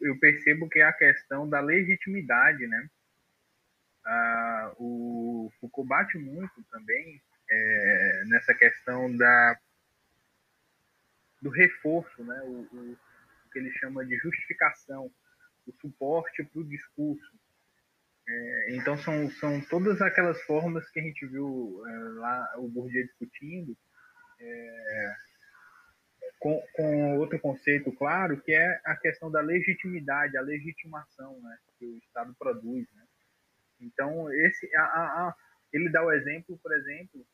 eu, eu percebo que é a questão da legitimidade, né? Ah, o Foucault bate muito também é, nessa questão da do reforço, né? O, o, o que ele chama de justificação, o suporte para o discurso. É, então são, são todas aquelas formas que a gente viu é, lá o Bourdieu discutindo é, com, com outro conceito claro que é a questão da legitimidade, a legitimação né, que o Estado produz. Né? Então esse a, a, a, ele dá o exemplo, por exemplo,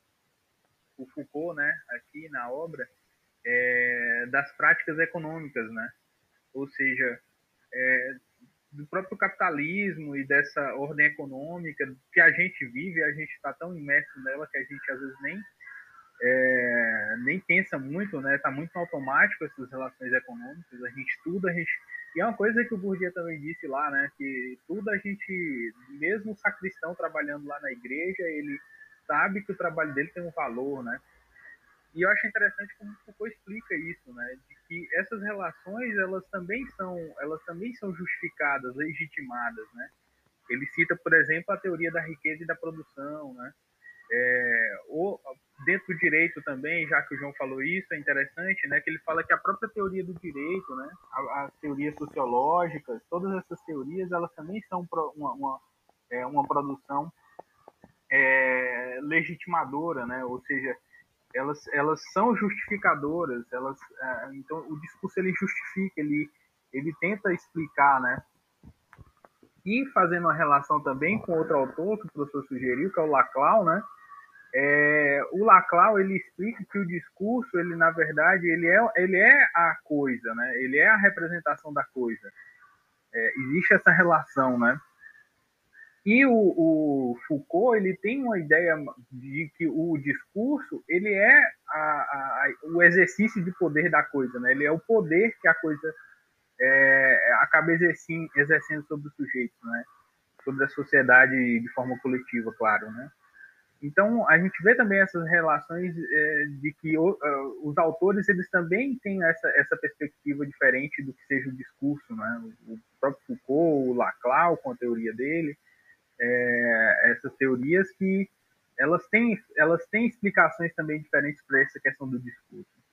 o Foucault, né, aqui na obra, é, das práticas econômicas, né? Ou seja, é, do próprio capitalismo e dessa ordem econômica que a gente vive, a gente está tão imerso nela que a gente às vezes nem é, nem pensa muito, né? Está muito automático essas relações econômicas. A gente estuda, a gente e é uma coisa que o Bourdieu também disse lá, né? Que tudo a gente, mesmo o sacristão trabalhando lá na igreja, ele sabe que o trabalho dele tem um valor, né? E eu acho interessante como Foucault explica isso, né? De que essas relações elas também são elas também são justificadas, legitimadas, né? Ele cita, por exemplo, a teoria da riqueza e da produção, né? É, ou dentro do direito também, já que o João falou isso, é interessante, né? Que ele fala que a própria teoria do direito, né? As teorias sociológicas, todas essas teorias, elas também são uma, uma, é, uma produção é, legitimadora, né? Ou seja, elas, elas são justificadoras, elas, é, então o discurso ele justifica, ele, ele tenta explicar, né? E fazendo uma relação também com outro autor que o professor sugeriu, que é o Laclau, né? É, o Laclau ele explica que o discurso, ele na verdade, ele é, ele é a coisa, né? Ele é a representação da coisa. É, existe essa relação, né? E o, o, Foucault ele tem uma ideia de que o discurso ele é a, a, o exercício de poder da coisa, né? Ele é o poder que a coisa é, acaba exercendo, exercendo sobre o sujeito, né? Sobre a sociedade de forma coletiva, claro, né? Então a gente vê também essas relações é, de que o, uh, os autores eles também têm essa, essa perspectiva diferente do que seja o discurso, né? O próprio Foucault, o Laclau com a teoria dele é, essas teorias que elas têm, elas têm explicações também diferentes para essa questão do discurso.